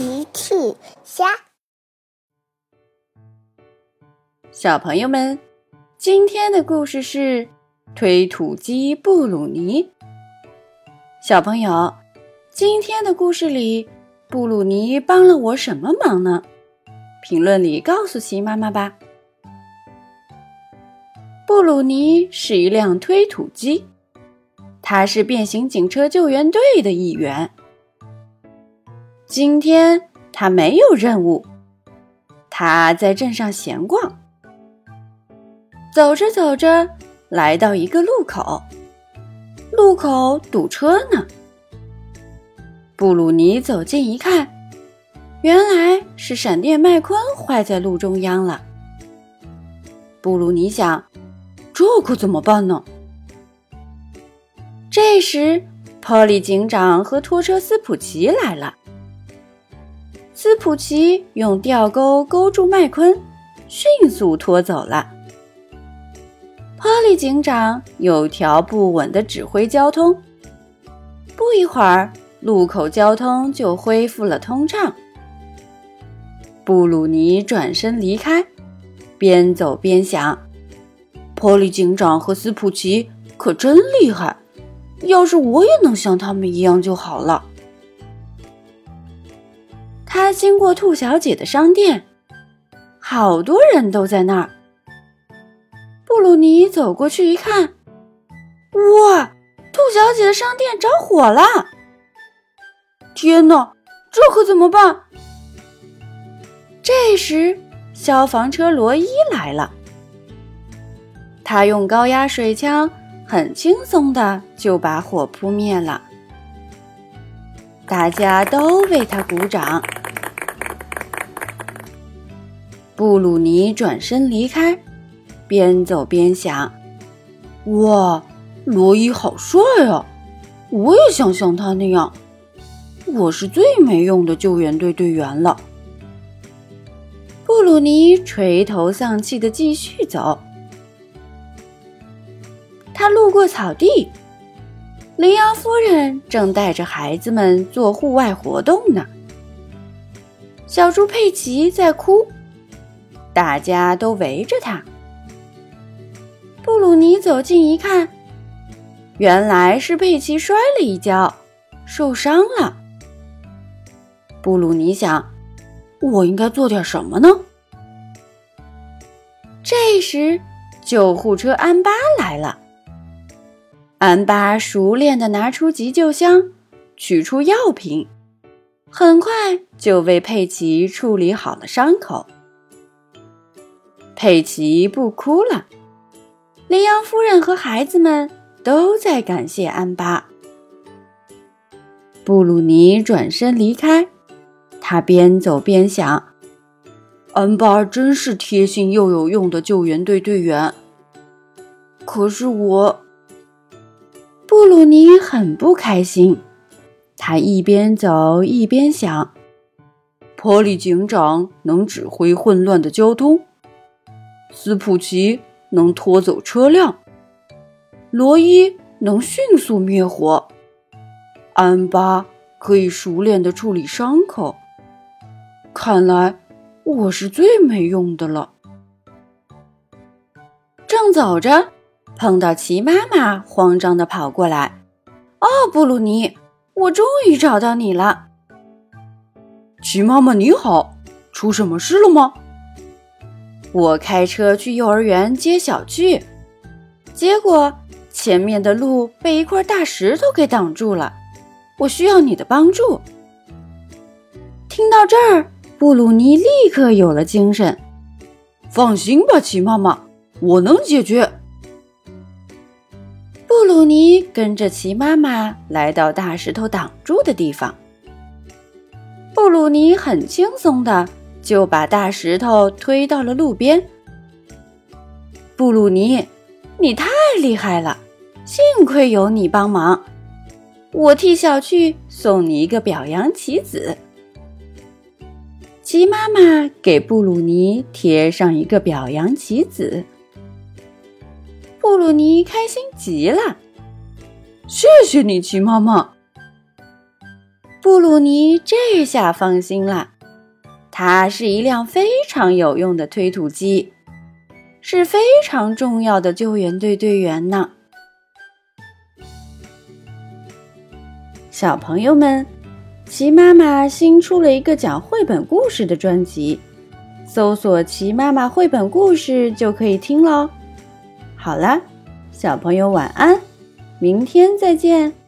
奇趣虾，小朋友们，今天的故事是推土机布鲁尼。小朋友，今天的故事里，布鲁尼帮了我什么忙呢？评论里告诉奇妈妈吧。布鲁尼是一辆推土机，他是变形警车救援队的一员。今天他没有任务，他在镇上闲逛。走着走着，来到一个路口，路口堵车呢。布鲁尼走近一看，原来是闪电麦昆坏在路中央了。布鲁尼想，这可怎么办呢？这时，波利警长和拖车斯普奇来了。斯普奇用吊钩勾住麦昆，迅速拖走了。波利警长有条不紊地指挥交通，不一会儿，路口交通就恢复了通畅。布鲁尼转身离开，边走边想：波利警长和斯普奇可真厉害，要是我也能像他们一样就好了。经过兔小姐的商店，好多人都在那儿。布鲁尼走过去一看，哇，兔小姐的商店着火了！天哪，这可怎么办？这时，消防车罗伊来了，他用高压水枪很轻松的就把火扑灭了，大家都为他鼓掌。布鲁尼转身离开，边走边想：“哇，罗伊好帅啊！我也想像他那样。我是最没用的救援队队员了。”布鲁尼垂头丧气的继续走。他路过草地，羚羊夫人正带着孩子们做户外活动呢。小猪佩奇在哭。大家都围着他。布鲁尼走近一看，原来是佩奇摔了一跤，受伤了。布鲁尼想：“我应该做点什么呢？”这时，救护车安巴来了。安巴熟练地拿出急救箱，取出药品，很快就为佩奇处理好了伤口。佩奇不哭了，羚羊夫人和孩子们都在感谢安巴。布鲁尼转身离开，他边走边想：“安巴真是贴心又有用的救援队队员。”可是我，布鲁尼很不开心。他一边走一边想：“波利警长能指挥混乱的交通。”斯普奇能拖走车辆，罗伊能迅速灭火，安巴可以熟练的处理伤口。看来我是最没用的了。正走着，碰到齐妈妈，慌张的跑过来：“哦，布鲁尼，我终于找到你了。”齐妈妈你好，出什么事了吗？我开车去幼儿园接小趣，结果前面的路被一块大石头给挡住了。我需要你的帮助。听到这儿，布鲁尼立刻有了精神。放心吧，齐妈妈，我能解决。布鲁尼跟着齐妈妈来到大石头挡住的地方。布鲁尼很轻松的。就把大石头推到了路边。布鲁尼，你太厉害了，幸亏有你帮忙。我替小趣送你一个表扬棋子。鸡妈妈给布鲁尼贴上一个表扬棋子。布鲁尼开心极了，谢谢你，鸡妈妈。布鲁尼这下放心了，它是一辆非常有用的推土机，是非常重要的救援队队员呢。小朋友们，齐妈妈新出了一个讲绘本故事的专辑，搜索“齐妈妈绘本故事”就可以听喽。好了，小朋友晚安，明天再见。